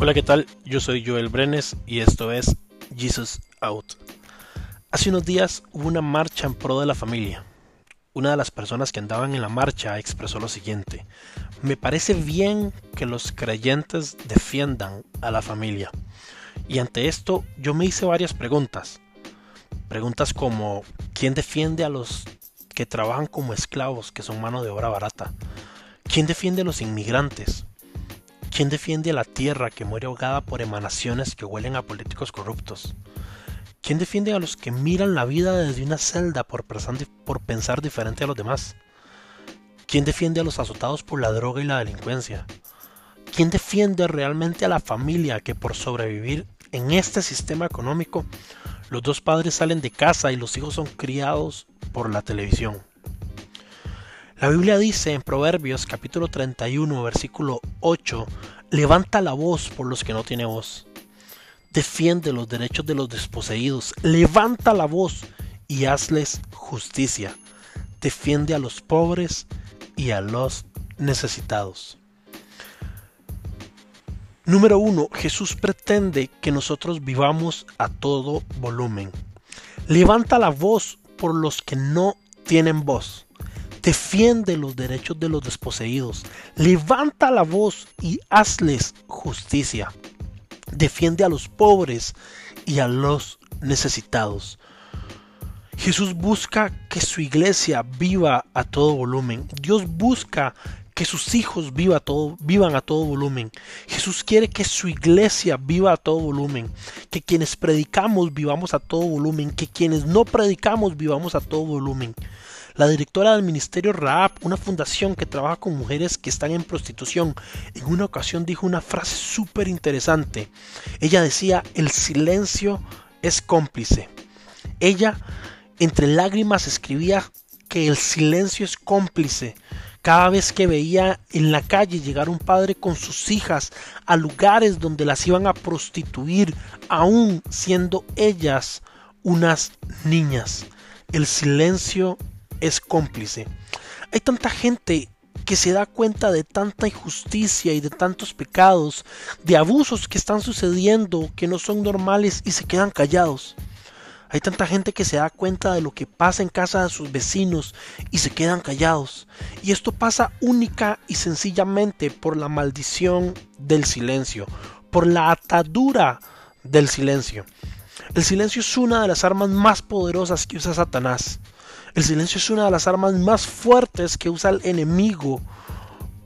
Hola, ¿qué tal? Yo soy Joel Brenes y esto es Jesus Out. Hace unos días hubo una marcha en pro de la familia. Una de las personas que andaban en la marcha expresó lo siguiente. Me parece bien que los creyentes defiendan a la familia. Y ante esto yo me hice varias preguntas. Preguntas como ¿quién defiende a los que trabajan como esclavos, que son mano de obra barata? ¿Quién defiende a los inmigrantes? ¿Quién defiende a la tierra que muere ahogada por emanaciones que huelen a políticos corruptos? ¿Quién defiende a los que miran la vida desde una celda por pensar, diferente a los demás? ¿Quién defiende a los azotados por la droga y la delincuencia? ¿Quién defiende realmente a la familia que por sobrevivir en este sistema económico los dos padres salen de casa y los hijos son criados por la televisión? La Biblia dice en Proverbios capítulo 31 versículo 8, levanta la voz por los que no tienen voz. Defiende los derechos de los desposeídos. Levanta la voz y hazles justicia. Defiende a los pobres y a los necesitados. Número 1. Jesús pretende que nosotros vivamos a todo volumen. Levanta la voz por los que no tienen voz. Defiende los derechos de los desposeídos. Levanta la voz y hazles justicia. Defiende a los pobres y a los necesitados. Jesús busca que su iglesia viva a todo volumen. Dios busca que sus hijos viva todo, vivan a todo volumen. Jesús quiere que su iglesia viva a todo volumen. Que quienes predicamos vivamos a todo volumen. Que quienes no predicamos vivamos a todo volumen. La directora del Ministerio Raab, una fundación que trabaja con mujeres que están en prostitución, en una ocasión dijo una frase súper interesante. Ella decía, el silencio es cómplice. Ella, entre lágrimas, escribía que el silencio es cómplice. Cada vez que veía en la calle llegar un padre con sus hijas a lugares donde las iban a prostituir, aún siendo ellas unas niñas. El silencio es cómplice. Hay tanta gente que se da cuenta de tanta injusticia y de tantos pecados, de abusos que están sucediendo que no son normales y se quedan callados. Hay tanta gente que se da cuenta de lo que pasa en casa de sus vecinos y se quedan callados. Y esto pasa única y sencillamente por la maldición del silencio, por la atadura del silencio. El silencio es una de las armas más poderosas que usa Satanás. El silencio es una de las armas más fuertes que usa el enemigo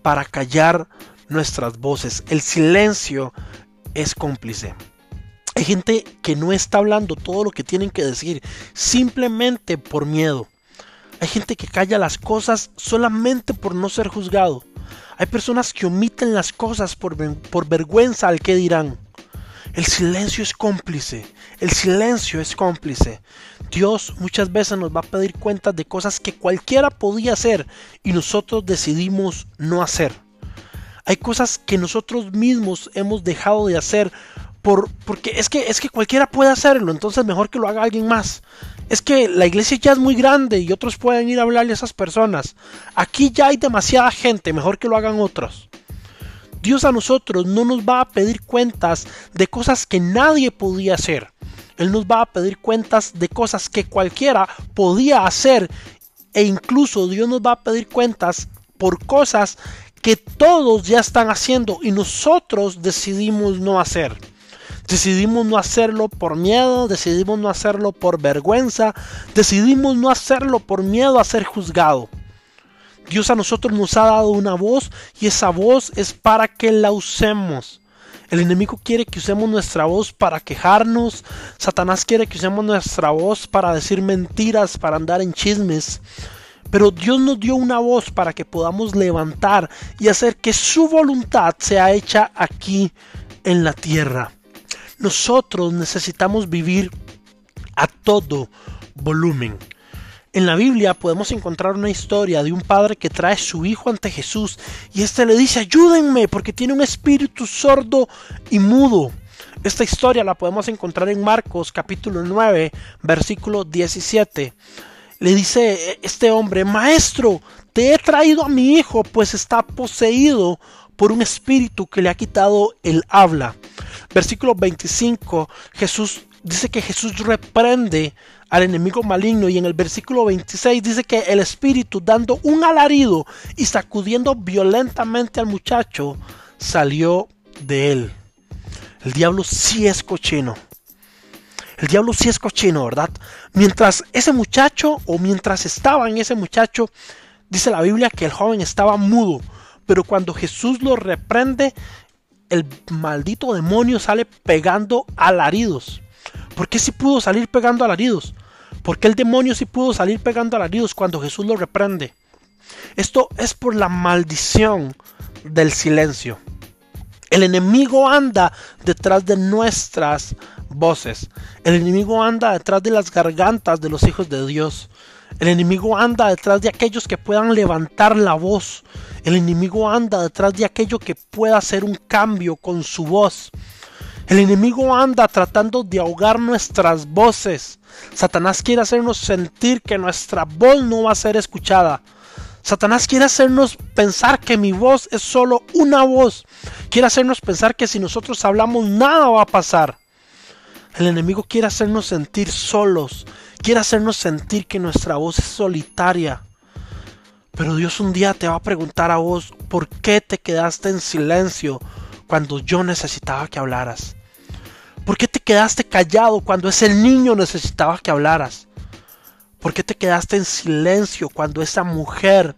para callar nuestras voces. El silencio es cómplice. Hay gente que no está hablando todo lo que tienen que decir simplemente por miedo. Hay gente que calla las cosas solamente por no ser juzgado. Hay personas que omiten las cosas por, por vergüenza al que dirán. El silencio es cómplice. El silencio es cómplice. Dios muchas veces nos va a pedir cuentas de cosas que cualquiera podía hacer y nosotros decidimos no hacer. Hay cosas que nosotros mismos hemos dejado de hacer por, porque es que, es que cualquiera puede hacerlo, entonces mejor que lo haga alguien más. Es que la iglesia ya es muy grande y otros pueden ir a hablarle a esas personas. Aquí ya hay demasiada gente, mejor que lo hagan otros. Dios a nosotros no nos va a pedir cuentas de cosas que nadie podía hacer. Él nos va a pedir cuentas de cosas que cualquiera podía hacer. E incluso Dios nos va a pedir cuentas por cosas que todos ya están haciendo y nosotros decidimos no hacer. Decidimos no hacerlo por miedo, decidimos no hacerlo por vergüenza, decidimos no hacerlo por miedo a ser juzgado. Dios a nosotros nos ha dado una voz y esa voz es para que la usemos. El enemigo quiere que usemos nuestra voz para quejarnos. Satanás quiere que usemos nuestra voz para decir mentiras, para andar en chismes. Pero Dios nos dio una voz para que podamos levantar y hacer que su voluntad sea hecha aquí en la tierra. Nosotros necesitamos vivir a todo volumen. En la Biblia podemos encontrar una historia de un padre que trae su hijo ante Jesús y éste le dice, ayúdenme porque tiene un espíritu sordo y mudo. Esta historia la podemos encontrar en Marcos capítulo 9, versículo 17. Le dice este hombre, maestro, te he traído a mi hijo, pues está poseído por un espíritu que le ha quitado el habla. Versículo 25, Jesús dice que Jesús reprende al enemigo maligno y en el versículo 26 dice que el espíritu dando un alarido y sacudiendo violentamente al muchacho salió de él. El diablo sí es cochino. El diablo sí es cochino, ¿verdad? Mientras ese muchacho o mientras estaba en ese muchacho, dice la Biblia que el joven estaba mudo, pero cuando Jesús lo reprende, el maldito demonio sale pegando alaridos. ¿Por qué si pudo salir pegando alaridos? Porque el demonio sí pudo salir pegando alaridos cuando Jesús lo reprende? Esto es por la maldición del silencio. El enemigo anda detrás de nuestras voces. El enemigo anda detrás de las gargantas de los hijos de Dios. El enemigo anda detrás de aquellos que puedan levantar la voz. El enemigo anda detrás de aquello que pueda hacer un cambio con su voz. El enemigo anda tratando de ahogar nuestras voces. Satanás quiere hacernos sentir que nuestra voz no va a ser escuchada. Satanás quiere hacernos pensar que mi voz es solo una voz. Quiere hacernos pensar que si nosotros hablamos nada va a pasar. El enemigo quiere hacernos sentir solos. Quiere hacernos sentir que nuestra voz es solitaria. Pero Dios un día te va a preguntar a vos, ¿por qué te quedaste en silencio cuando yo necesitaba que hablaras? ¿Por qué te quedaste callado cuando ese niño necesitaba que hablaras? ¿Por qué te quedaste en silencio cuando esa mujer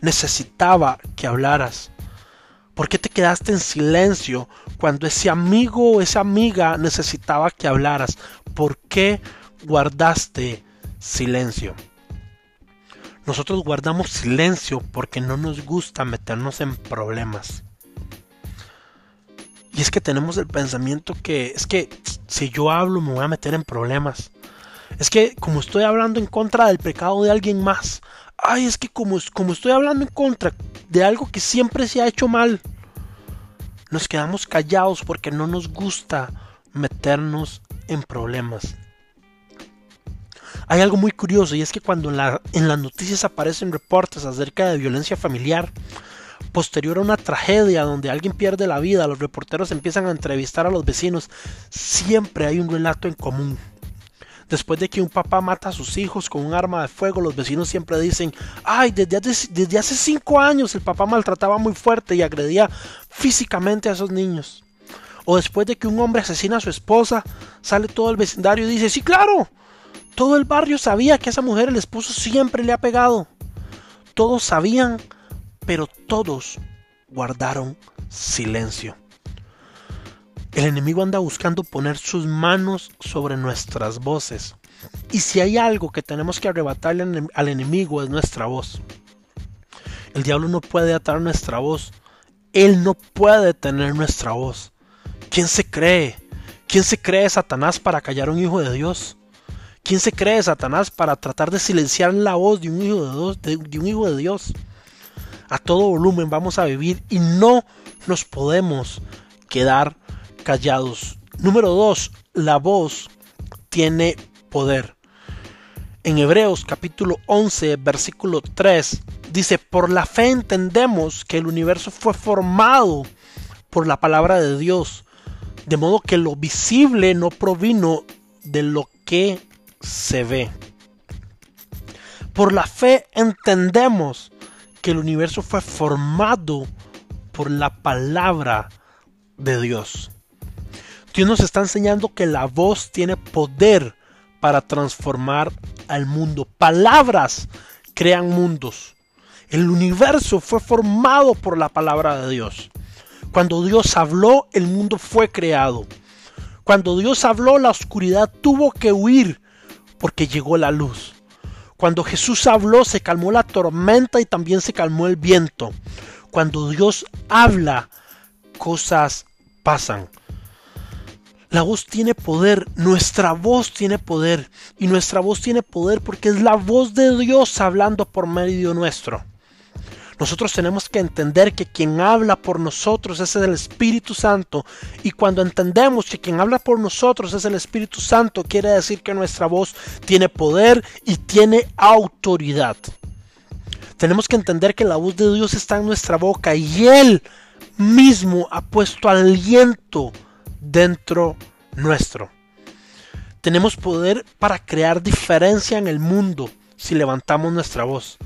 necesitaba que hablaras? ¿Por qué te quedaste en silencio cuando ese amigo o esa amiga necesitaba que hablaras? ¿Por qué guardaste silencio? Nosotros guardamos silencio porque no nos gusta meternos en problemas. Y es que tenemos el pensamiento que es que si yo hablo me voy a meter en problemas. Es que como estoy hablando en contra del pecado de alguien más, ay, es que como, como estoy hablando en contra de algo que siempre se ha hecho mal, nos quedamos callados porque no nos gusta meternos en problemas. Hay algo muy curioso y es que cuando en, la, en las noticias aparecen reportes acerca de violencia familiar, posterior a una tragedia donde alguien pierde la vida, los reporteros empiezan a entrevistar a los vecinos, siempre hay un relato en común. Después de que un papá mata a sus hijos con un arma de fuego, los vecinos siempre dicen, ay, desde hace, cinco años el papá maltrataba muy fuerte y agredía físicamente a esos niños. O después de que un hombre asesina a su esposa, sale todo el vecindario y dice, sí, claro, todo el barrio sabía que a esa mujer el esposo siempre le ha pegado. Todos sabían, pero todos guardaron silencio. El enemigo anda buscando poner sus manos sobre nuestras voces. Y si hay algo que tenemos que arrebatarle al enemigo es nuestra voz. El diablo no puede atar nuestra voz. Él no puede tener nuestra voz. ¿Quién se cree? ¿Quién se cree Satanás para callar a un hijo de Dios? ¿Quién se cree Satanás para tratar de silenciar la voz de un hijo de Dios? De, de un hijo de Dios? A todo volumen vamos a vivir y no nos podemos quedar callados. Número 2. La voz tiene poder. En Hebreos capítulo 11, versículo 3, dice, por la fe entendemos que el universo fue formado por la palabra de Dios, de modo que lo visible no provino de lo que se ve. Por la fe entendemos que el universo fue formado por la palabra de Dios. Dios nos está enseñando que la voz tiene poder para transformar al mundo. Palabras crean mundos. El universo fue formado por la palabra de Dios. Cuando Dios habló, el mundo fue creado. Cuando Dios habló, la oscuridad tuvo que huir porque llegó la luz. Cuando Jesús habló, se calmó la tormenta y también se calmó el viento. Cuando Dios habla, cosas pasan. La voz tiene poder, nuestra voz tiene poder y nuestra voz tiene poder porque es la voz de Dios hablando por medio nuestro. Nosotros tenemos que entender que quien habla por nosotros es el Espíritu Santo y cuando entendemos que quien habla por nosotros es el Espíritu Santo quiere decir que nuestra voz tiene poder y tiene autoridad. Tenemos que entender que la voz de Dios está en nuestra boca y Él mismo ha puesto aliento dentro nuestro. Tenemos poder para crear diferencia en el mundo si levantamos nuestra voz.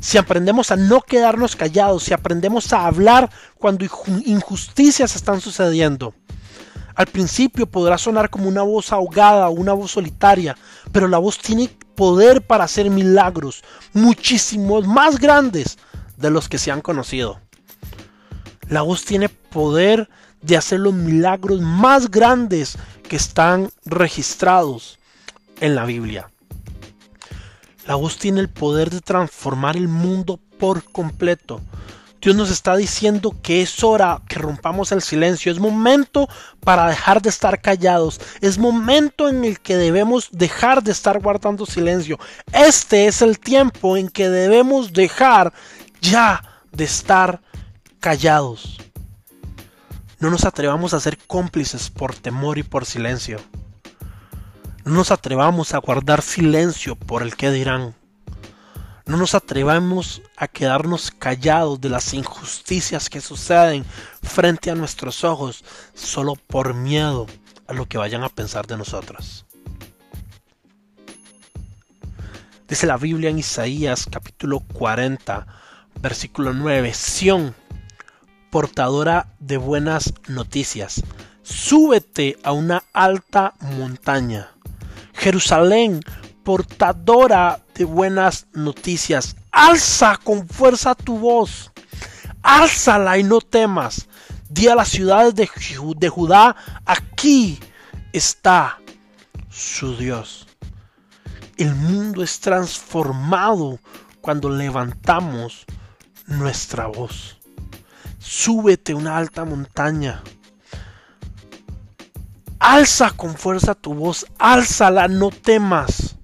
Si aprendemos a no quedarnos callados, si aprendemos a hablar cuando injusticias están sucediendo. Al principio podrá sonar como una voz ahogada o una voz solitaria, pero la voz tiene poder para hacer milagros muchísimos más grandes de los que se han conocido. La voz tiene poder de hacer los milagros más grandes que están registrados en la Biblia. La voz tiene el poder de transformar el mundo por completo. Dios nos está diciendo que es hora que rompamos el silencio. Es momento para dejar de estar callados. Es momento en el que debemos dejar de estar guardando silencio. Este es el tiempo en que debemos dejar ya de estar callados. No nos atrevamos a ser cómplices por temor y por silencio. No nos atrevamos a guardar silencio por el que dirán. No nos atrevamos a quedarnos callados de las injusticias que suceden frente a nuestros ojos solo por miedo a lo que vayan a pensar de nosotros. Dice la Biblia en Isaías capítulo 40, versículo 9, Sión portadora de buenas noticias. Súbete a una alta montaña. Jerusalén, portadora de buenas noticias. Alza con fuerza tu voz. Álzala y no temas. Di a las ciudades de, de Judá, aquí está su Dios. El mundo es transformado cuando levantamos nuestra voz súbete una alta montaña. Alza con fuerza tu voz, álzala, no temas.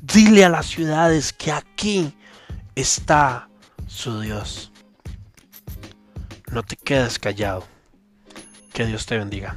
Dile a las ciudades que aquí está su Dios. No te quedes callado. Que Dios te bendiga.